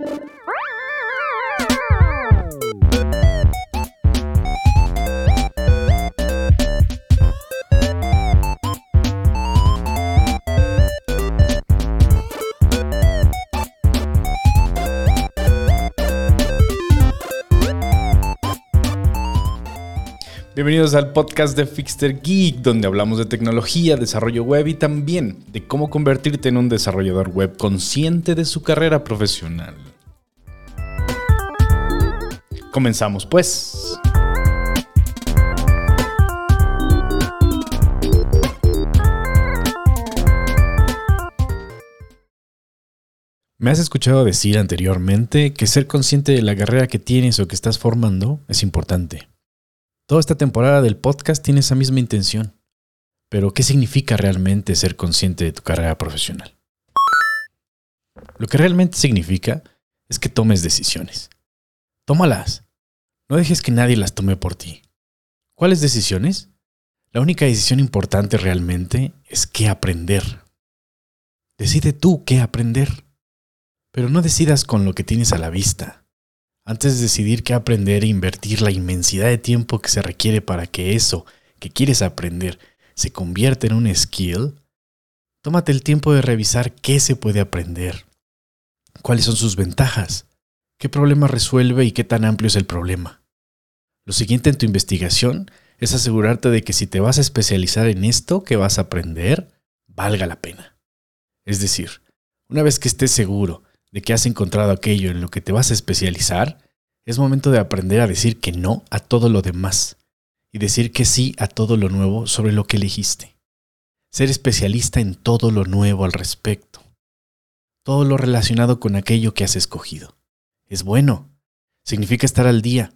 thank you Bienvenidos al podcast de Fixter Geek, donde hablamos de tecnología, desarrollo web y también de cómo convertirte en un desarrollador web consciente de su carrera profesional. Comenzamos pues. Me has escuchado decir anteriormente que ser consciente de la carrera que tienes o que estás formando es importante. Toda esta temporada del podcast tiene esa misma intención. Pero, ¿qué significa realmente ser consciente de tu carrera profesional? Lo que realmente significa es que tomes decisiones. Tómalas. No dejes que nadie las tome por ti. ¿Cuáles decisiones? La única decisión importante realmente es qué aprender. Decide tú qué aprender. Pero no decidas con lo que tienes a la vista. Antes de decidir qué aprender e invertir la inmensidad de tiempo que se requiere para que eso que quieres aprender se convierta en un skill, tómate el tiempo de revisar qué se puede aprender, cuáles son sus ventajas, qué problema resuelve y qué tan amplio es el problema. Lo siguiente en tu investigación es asegurarte de que si te vas a especializar en esto que vas a aprender, valga la pena. Es decir, una vez que estés seguro de que has encontrado aquello en lo que te vas a especializar, es momento de aprender a decir que no a todo lo demás y decir que sí a todo lo nuevo sobre lo que elegiste. Ser especialista en todo lo nuevo al respecto. Todo lo relacionado con aquello que has escogido. Es bueno. Significa estar al día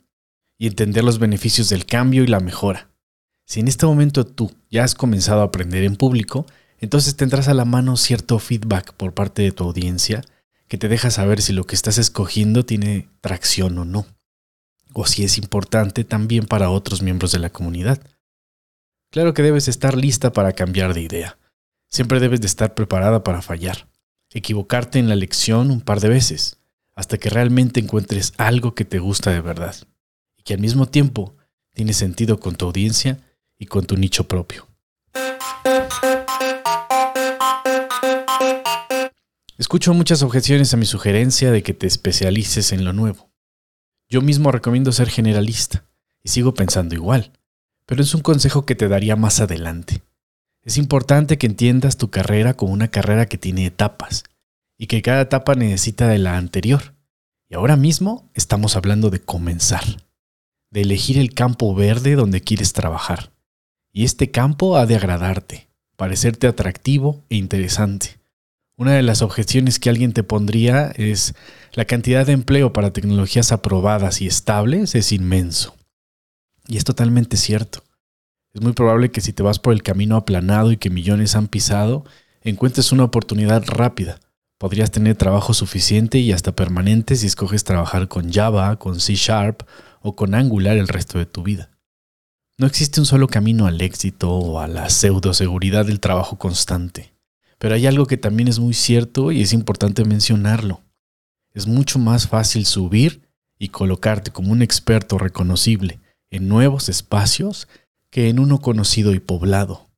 y entender los beneficios del cambio y la mejora. Si en este momento tú ya has comenzado a aprender en público, entonces tendrás a la mano cierto feedback por parte de tu audiencia que te deja saber si lo que estás escogiendo tiene tracción o no, o si es importante también para otros miembros de la comunidad. Claro que debes estar lista para cambiar de idea. Siempre debes de estar preparada para fallar, equivocarte en la lección un par de veces, hasta que realmente encuentres algo que te gusta de verdad, y que al mismo tiempo tiene sentido con tu audiencia y con tu nicho propio. Escucho muchas objeciones a mi sugerencia de que te especialices en lo nuevo. Yo mismo recomiendo ser generalista, y sigo pensando igual, pero es un consejo que te daría más adelante. Es importante que entiendas tu carrera como una carrera que tiene etapas, y que cada etapa necesita de la anterior. Y ahora mismo estamos hablando de comenzar, de elegir el campo verde donde quieres trabajar. Y este campo ha de agradarte, parecerte atractivo e interesante. Una de las objeciones que alguien te pondría es la cantidad de empleo para tecnologías aprobadas y estables es inmenso. Y es totalmente cierto. Es muy probable que si te vas por el camino aplanado y que millones han pisado, encuentres una oportunidad rápida. Podrías tener trabajo suficiente y hasta permanente si escoges trabajar con Java, con C Sharp o con Angular el resto de tu vida. No existe un solo camino al éxito o a la pseudo seguridad del trabajo constante. Pero hay algo que también es muy cierto y es importante mencionarlo. Es mucho más fácil subir y colocarte como un experto reconocible en nuevos espacios que en uno conocido y poblado.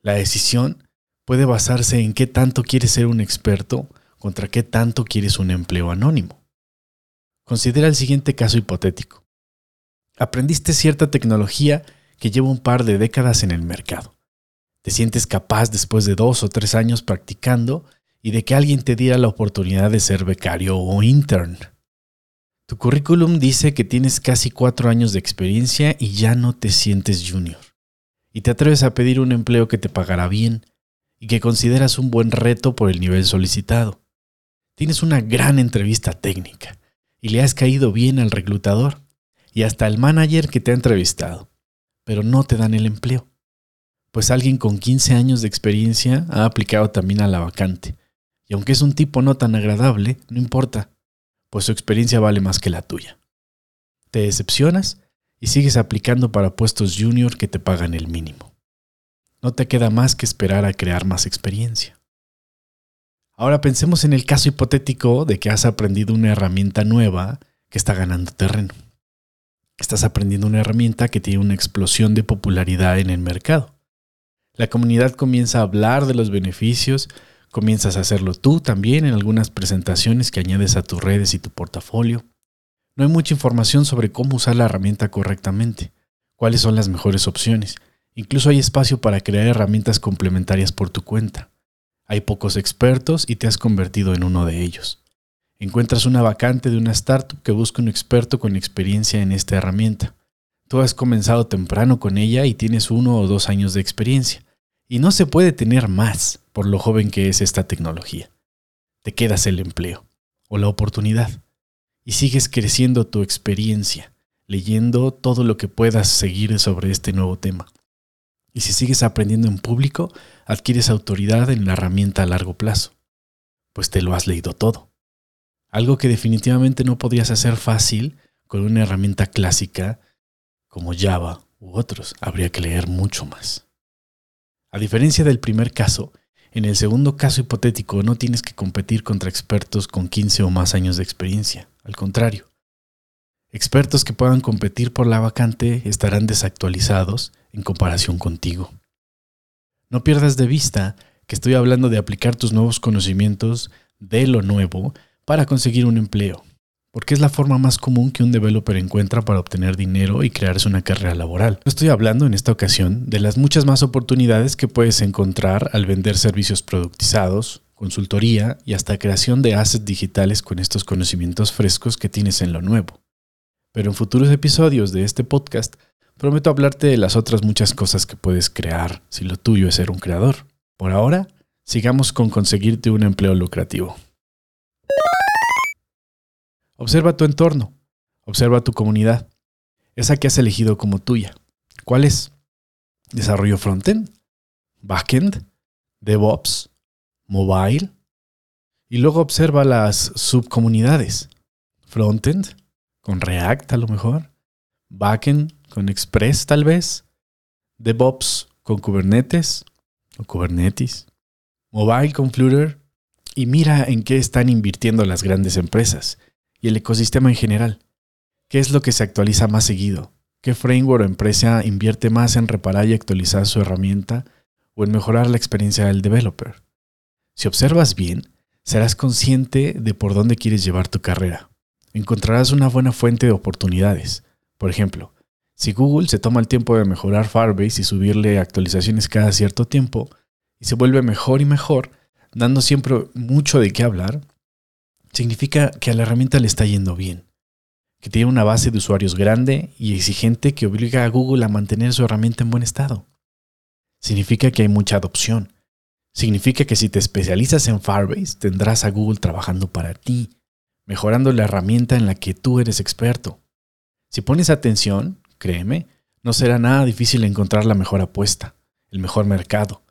La decisión puede basarse en qué tanto quieres ser un experto contra qué tanto quieres un empleo anónimo. Considera el siguiente caso hipotético. Aprendiste cierta tecnología que lleva un par de décadas en el mercado te sientes capaz después de dos o tres años practicando y de que alguien te diera la oportunidad de ser becario o intern. Tu currículum dice que tienes casi cuatro años de experiencia y ya no te sientes junior. Y te atreves a pedir un empleo que te pagará bien y que consideras un buen reto por el nivel solicitado. Tienes una gran entrevista técnica y le has caído bien al reclutador y hasta al manager que te ha entrevistado, pero no te dan el empleo pues alguien con 15 años de experiencia ha aplicado también a la vacante. Y aunque es un tipo no tan agradable, no importa, pues su experiencia vale más que la tuya. Te decepcionas y sigues aplicando para puestos junior que te pagan el mínimo. No te queda más que esperar a crear más experiencia. Ahora pensemos en el caso hipotético de que has aprendido una herramienta nueva que está ganando terreno. Estás aprendiendo una herramienta que tiene una explosión de popularidad en el mercado. La comunidad comienza a hablar de los beneficios, comienzas a hacerlo tú también en algunas presentaciones que añades a tus redes y tu portafolio. No hay mucha información sobre cómo usar la herramienta correctamente, cuáles son las mejores opciones. Incluso hay espacio para crear herramientas complementarias por tu cuenta. Hay pocos expertos y te has convertido en uno de ellos. Encuentras una vacante de una startup que busca un experto con experiencia en esta herramienta. Tú has comenzado temprano con ella y tienes uno o dos años de experiencia. Y no se puede tener más por lo joven que es esta tecnología. Te quedas el empleo o la oportunidad y sigues creciendo tu experiencia, leyendo todo lo que puedas seguir sobre este nuevo tema. Y si sigues aprendiendo en público, adquieres autoridad en la herramienta a largo plazo, pues te lo has leído todo. Algo que definitivamente no podrías hacer fácil con una herramienta clásica como Java u otros. Habría que leer mucho más. A diferencia del primer caso, en el segundo caso hipotético no tienes que competir contra expertos con 15 o más años de experiencia. Al contrario, expertos que puedan competir por la vacante estarán desactualizados en comparación contigo. No pierdas de vista que estoy hablando de aplicar tus nuevos conocimientos de lo nuevo para conseguir un empleo, porque es la forma más común que un developer encuentra para obtener dinero y crearse una carrera laboral. No estoy hablando en esta ocasión de las muchas más oportunidades que puedes encontrar al vender servicios productizados, consultoría y hasta creación de assets digitales con estos conocimientos frescos que tienes en lo nuevo. Pero en futuros episodios de este podcast prometo hablarte de las otras muchas cosas que puedes crear si lo tuyo es ser un creador. Por ahora, sigamos con conseguirte un empleo lucrativo. Observa tu entorno, observa tu comunidad, esa que has elegido como tuya. ¿Cuál es? ¿Desarrollo frontend? ¿Backend? ¿DevOps? ¿Mobile? Y luego observa las subcomunidades. Frontend, con React a lo mejor. Backend, con Express tal vez. DevOps, con Kubernetes o Kubernetes. Mobile con Flutter. Y mira en qué están invirtiendo las grandes empresas y el ecosistema en general. ¿Qué es lo que se actualiza más seguido? ¿Qué framework o empresa invierte más en reparar y actualizar su herramienta o en mejorar la experiencia del developer? Si observas bien, serás consciente de por dónde quieres llevar tu carrera. Encontrarás una buena fuente de oportunidades. Por ejemplo, si Google se toma el tiempo de mejorar Firebase y subirle actualizaciones cada cierto tiempo, y se vuelve mejor y mejor, dando siempre mucho de qué hablar, significa que a la herramienta le está yendo bien, que tiene una base de usuarios grande y exigente que obliga a Google a mantener su herramienta en buen estado. Significa que hay mucha adopción. Significa que si te especializas en Firebase, tendrás a Google trabajando para ti, mejorando la herramienta en la que tú eres experto. Si pones atención, créeme, no será nada difícil encontrar la mejor apuesta, el mejor mercado.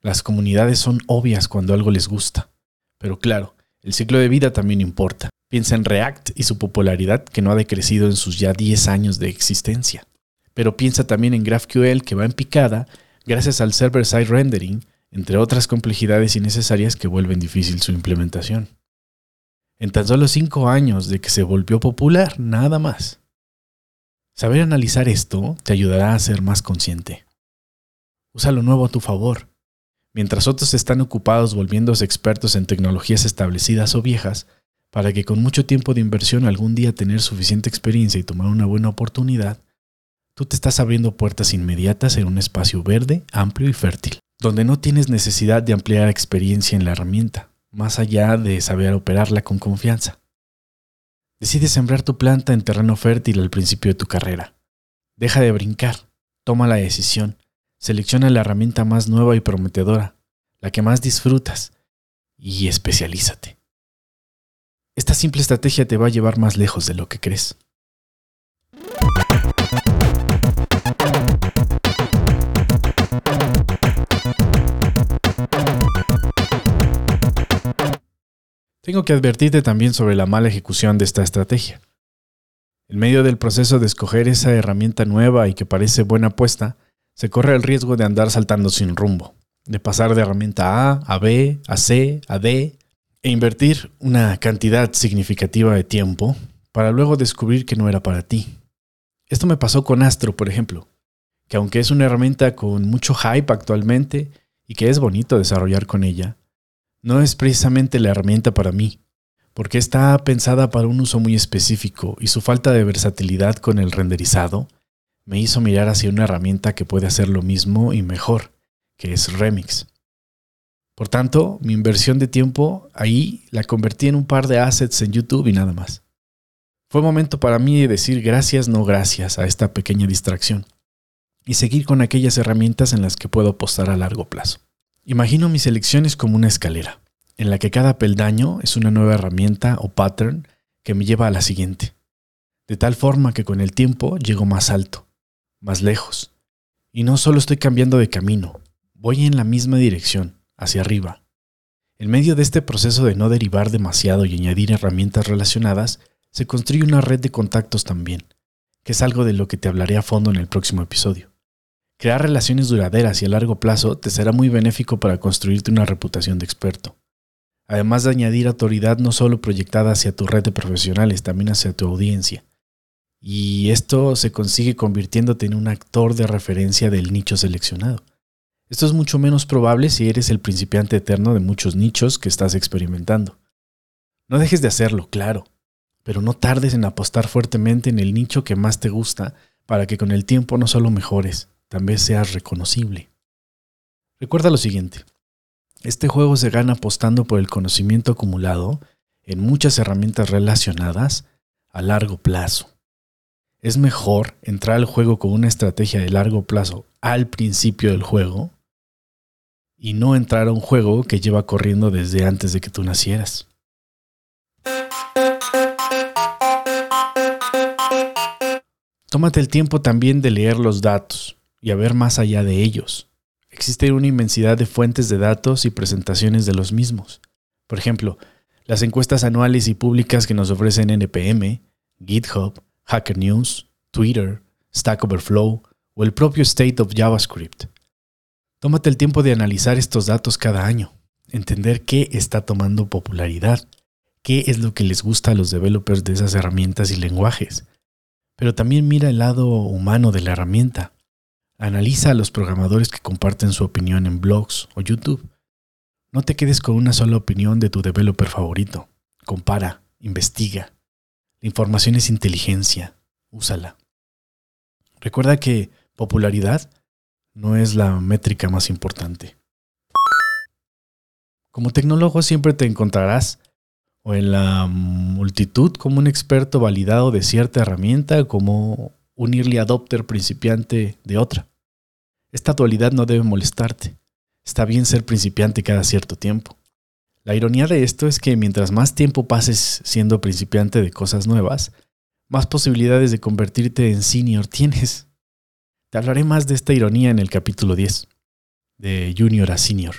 Las comunidades son obvias cuando algo les gusta. Pero claro, el ciclo de vida también importa. Piensa en React y su popularidad que no ha decrecido en sus ya 10 años de existencia. Pero piensa también en GraphQL que va en picada gracias al server-side rendering, entre otras complejidades innecesarias que vuelven difícil su implementación. En tan solo 5 años de que se volvió popular, nada más. Saber analizar esto te ayudará a ser más consciente. Usa lo nuevo a tu favor mientras otros están ocupados volviéndose expertos en tecnologías establecidas o viejas, para que con mucho tiempo de inversión algún día tener suficiente experiencia y tomar una buena oportunidad, tú te estás abriendo puertas inmediatas en un espacio verde, amplio y fértil, donde no tienes necesidad de ampliar experiencia en la herramienta, más allá de saber operarla con confianza. Decide sembrar tu planta en terreno fértil al principio de tu carrera. Deja de brincar, toma la decisión Selecciona la herramienta más nueva y prometedora, la que más disfrutas, y especialízate. Esta simple estrategia te va a llevar más lejos de lo que crees. Tengo que advertirte también sobre la mala ejecución de esta estrategia. En medio del proceso de escoger esa herramienta nueva y que parece buena apuesta, se corre el riesgo de andar saltando sin rumbo, de pasar de herramienta A a B, a C, a D, e invertir una cantidad significativa de tiempo para luego descubrir que no era para ti. Esto me pasó con Astro, por ejemplo, que aunque es una herramienta con mucho hype actualmente y que es bonito desarrollar con ella, no es precisamente la herramienta para mí, porque está pensada para un uso muy específico y su falta de versatilidad con el renderizado me hizo mirar hacia una herramienta que puede hacer lo mismo y mejor, que es Remix. Por tanto, mi inversión de tiempo ahí la convertí en un par de assets en YouTube y nada más. Fue momento para mí de decir gracias, no gracias a esta pequeña distracción y seguir con aquellas herramientas en las que puedo apostar a largo plazo. Imagino mis elecciones como una escalera, en la que cada peldaño es una nueva herramienta o pattern que me lleva a la siguiente, de tal forma que con el tiempo llego más alto, más lejos, y no solo estoy cambiando de camino, voy en la misma dirección, hacia arriba. En medio de este proceso de no derivar demasiado y añadir herramientas relacionadas, se construye una red de contactos también, que es algo de lo que te hablaré a fondo en el próximo episodio. Crear relaciones duraderas y a largo plazo te será muy benéfico para construirte una reputación de experto. Además de añadir autoridad no solo proyectada hacia tu red de profesionales, también hacia tu audiencia. Y esto se consigue convirtiéndote en un actor de referencia del nicho seleccionado. Esto es mucho menos probable si eres el principiante eterno de muchos nichos que estás experimentando. No dejes de hacerlo, claro, pero no tardes en apostar fuertemente en el nicho que más te gusta para que con el tiempo no solo mejores, también seas reconocible. Recuerda lo siguiente, este juego se gana apostando por el conocimiento acumulado en muchas herramientas relacionadas a largo plazo. Es mejor entrar al juego con una estrategia de largo plazo al principio del juego y no entrar a un juego que lleva corriendo desde antes de que tú nacieras. Tómate el tiempo también de leer los datos y a ver más allá de ellos. Existe una inmensidad de fuentes de datos y presentaciones de los mismos. Por ejemplo, las encuestas anuales y públicas que nos ofrecen NPM, GitHub, Hacker News, Twitter, Stack Overflow o el propio State of JavaScript. Tómate el tiempo de analizar estos datos cada año, entender qué está tomando popularidad, qué es lo que les gusta a los developers de esas herramientas y lenguajes, pero también mira el lado humano de la herramienta. Analiza a los programadores que comparten su opinión en blogs o YouTube. No te quedes con una sola opinión de tu developer favorito. Compara, investiga. La información es inteligencia. Úsala. Recuerda que popularidad no es la métrica más importante. Como tecnólogo siempre te encontrarás o en la multitud como un experto validado de cierta herramienta como un early adopter principiante de otra. Esta dualidad no debe molestarte. Está bien ser principiante cada cierto tiempo. La ironía de esto es que mientras más tiempo pases siendo principiante de cosas nuevas, más posibilidades de convertirte en senior tienes. Te hablaré más de esta ironía en el capítulo 10, de junior a senior.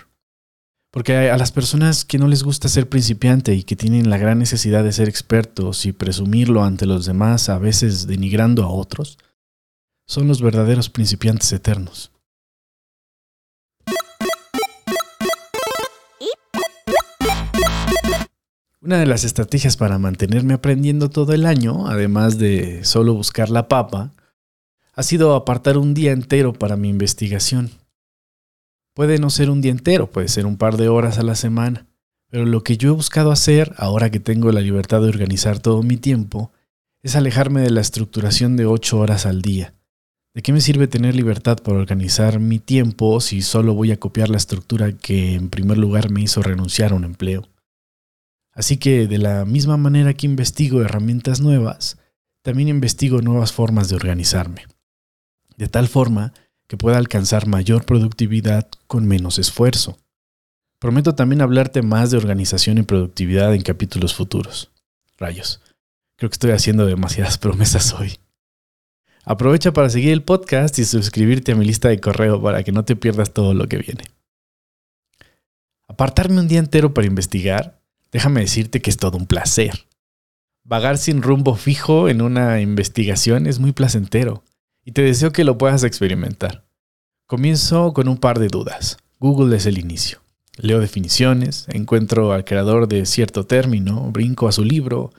Porque a las personas que no les gusta ser principiante y que tienen la gran necesidad de ser expertos y presumirlo ante los demás, a veces denigrando a otros, son los verdaderos principiantes eternos. Una de las estrategias para mantenerme aprendiendo todo el año, además de solo buscar la papa, ha sido apartar un día entero para mi investigación. Puede no ser un día entero, puede ser un par de horas a la semana. Pero lo que yo he buscado hacer, ahora que tengo la libertad de organizar todo mi tiempo, es alejarme de la estructuración de ocho horas al día. ¿De qué me sirve tener libertad para organizar mi tiempo si solo voy a copiar la estructura que en primer lugar me hizo renunciar a un empleo? Así que de la misma manera que investigo herramientas nuevas, también investigo nuevas formas de organizarme. De tal forma que pueda alcanzar mayor productividad con menos esfuerzo. Prometo también hablarte más de organización y productividad en capítulos futuros. Rayos, creo que estoy haciendo demasiadas promesas hoy. Aprovecha para seguir el podcast y suscribirte a mi lista de correo para que no te pierdas todo lo que viene. Apartarme un día entero para investigar, déjame decirte que es todo un placer. Vagar sin rumbo fijo en una investigación es muy placentero y te deseo que lo puedas experimentar. Comienzo con un par de dudas. Google es el inicio. Leo definiciones, encuentro al creador de cierto término, brinco a su libro,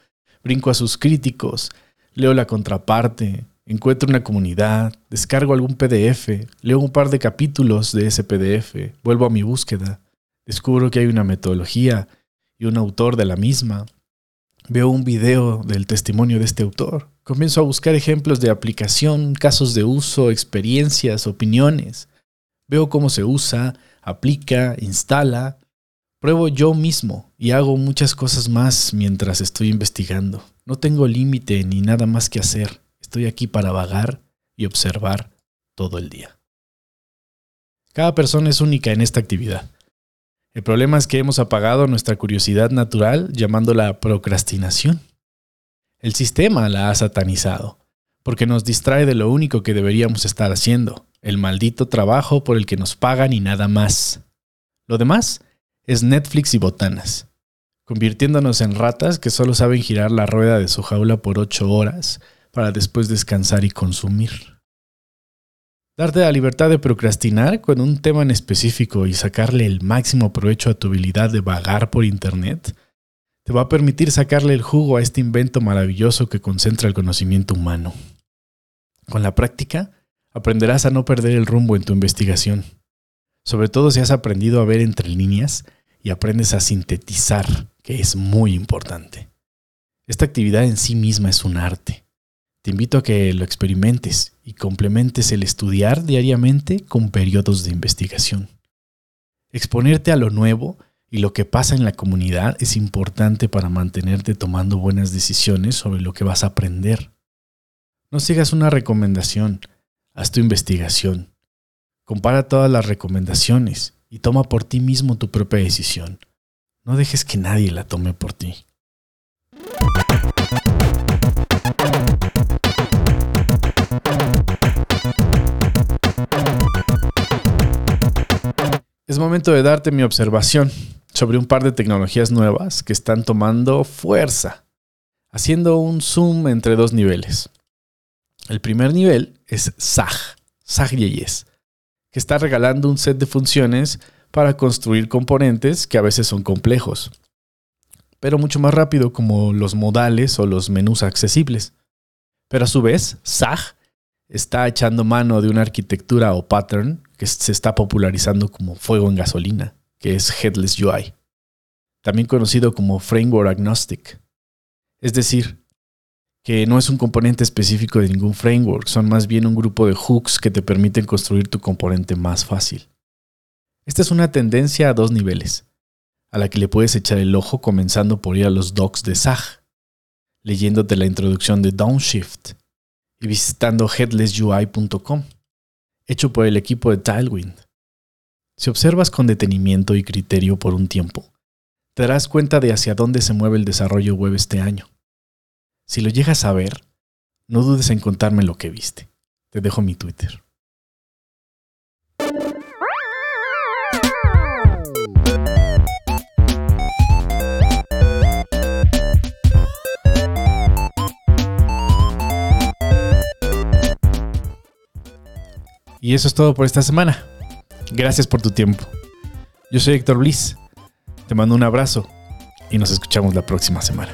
brinco a sus críticos, leo la contraparte, encuentro una comunidad, descargo algún PDF, leo un par de capítulos de ese PDF, vuelvo a mi búsqueda, descubro que hay una metodología y un autor de la misma, veo un video del testimonio de este autor, comienzo a buscar ejemplos de aplicación, casos de uso, experiencias, opiniones, veo cómo se usa, aplica, instala. Pruebo yo mismo y hago muchas cosas más mientras estoy investigando. No tengo límite ni nada más que hacer. Estoy aquí para vagar y observar todo el día. Cada persona es única en esta actividad. El problema es que hemos apagado nuestra curiosidad natural llamándola procrastinación. El sistema la ha satanizado, porque nos distrae de lo único que deberíamos estar haciendo, el maldito trabajo por el que nos pagan y nada más. Lo demás es Netflix y botanas, convirtiéndonos en ratas que solo saben girar la rueda de su jaula por ocho horas para después descansar y consumir. Darte la libertad de procrastinar con un tema en específico y sacarle el máximo provecho a tu habilidad de vagar por Internet te va a permitir sacarle el jugo a este invento maravilloso que concentra el conocimiento humano. Con la práctica, aprenderás a no perder el rumbo en tu investigación, sobre todo si has aprendido a ver entre líneas y aprendes a sintetizar, que es muy importante. Esta actividad en sí misma es un arte. Te invito a que lo experimentes y complementes el estudiar diariamente con periodos de investigación. Exponerte a lo nuevo y lo que pasa en la comunidad es importante para mantenerte tomando buenas decisiones sobre lo que vas a aprender. No sigas una recomendación, Haz tu investigación. Compara todas las recomendaciones y toma por ti mismo tu propia decisión. No dejes que nadie la tome por ti. Es momento de darte mi observación sobre un par de tecnologías nuevas que están tomando fuerza, haciendo un zoom entre dos niveles. El primer nivel es SAG, SAG-YES, que está regalando un set de funciones para construir componentes que a veces son complejos, pero mucho más rápido como los modales o los menús accesibles. Pero a su vez, SAG está echando mano de una arquitectura o pattern que se está popularizando como fuego en gasolina, que es Headless UI, también conocido como Framework Agnostic. Es decir, que no es un componente específico de ningún framework, son más bien un grupo de hooks que te permiten construir tu componente más fácil. Esta es una tendencia a dos niveles, a la que le puedes echar el ojo comenzando por ir a los docs de SAG, leyéndote la introducción de Downshift y visitando headlessui.com, hecho por el equipo de Tailwind. Si observas con detenimiento y criterio por un tiempo, te darás cuenta de hacia dónde se mueve el desarrollo web este año si lo llegas a ver, no dudes en contarme lo que viste. Te dejo mi Twitter. Y eso es todo por esta semana. Gracias por tu tiempo. Yo soy Héctor Bliss. Te mando un abrazo y nos escuchamos la próxima semana.